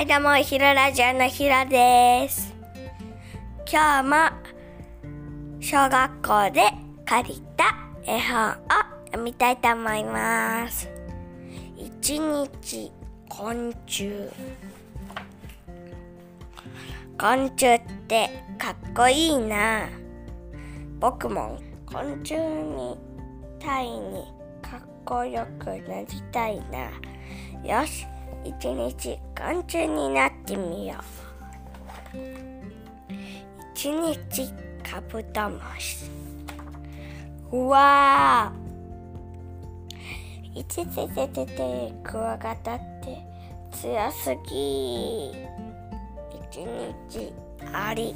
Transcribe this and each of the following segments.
はい、どうも、ひろラジオのひろです。今日も小学校で借りた絵本を読みたいと思います。一日昆虫。昆虫ってかっこいいな。僕も昆虫みたいにかっこよくなりたいな。よし、一日昆虫になってみよう。一日カブトムシ。うわーいててててて、クワガタって強すぎ。一日あり。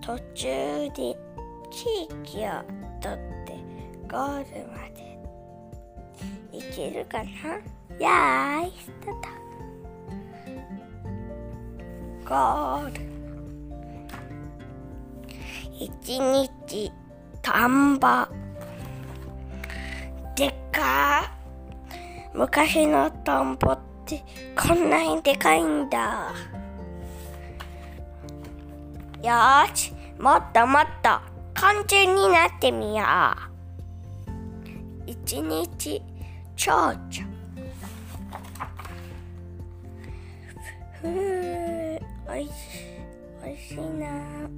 途中で地域を取ってゴールまでいけるかな？やーいスタートゴール一日田んぼでっか。ー昔の田んぼってこんなにでかいんだ。よーし。もっともっと昆虫になってみよう。一日蝶々。ふうおいしい。おいしいな。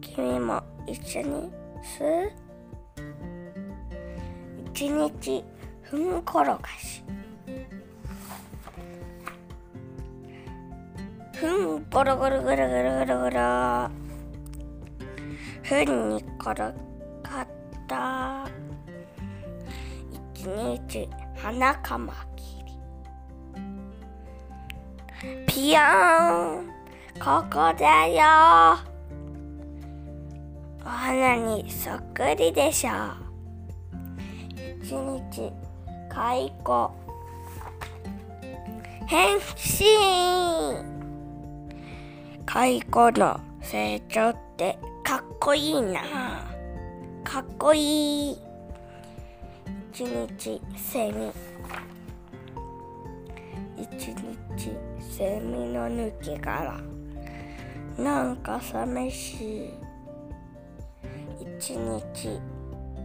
君も一緒にす一日ふんころがし。ふんゴロゴロゴロゴロゴロゴロふんに転がった。一日花カマピヨーンここだよ。お花にそっくりでしょ。一日蚕変身。蚕の成長ってかっこいいな。かっこいい。一日セミ一日セミの抜け殻。なんか寂しい。一日。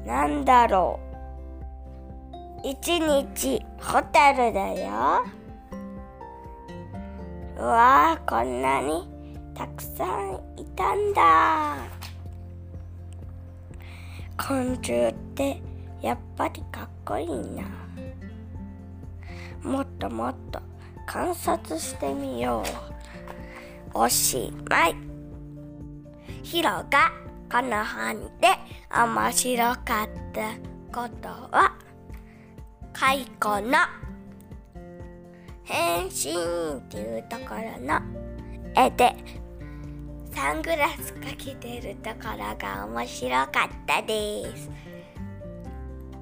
なんだろう。一日ホタルだよ。うわーこんなにたくさんいたんだ。昆虫ってやっぱりかっこいいな。もっともっと観察してみよう。おしまい。ヒロがこの本で面白かったことは蚕の変身っていうところの絵で。サングラスかけてるところが面白かったです。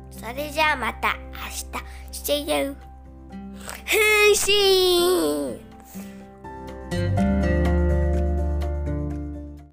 それじゃあまた明日。See you 変身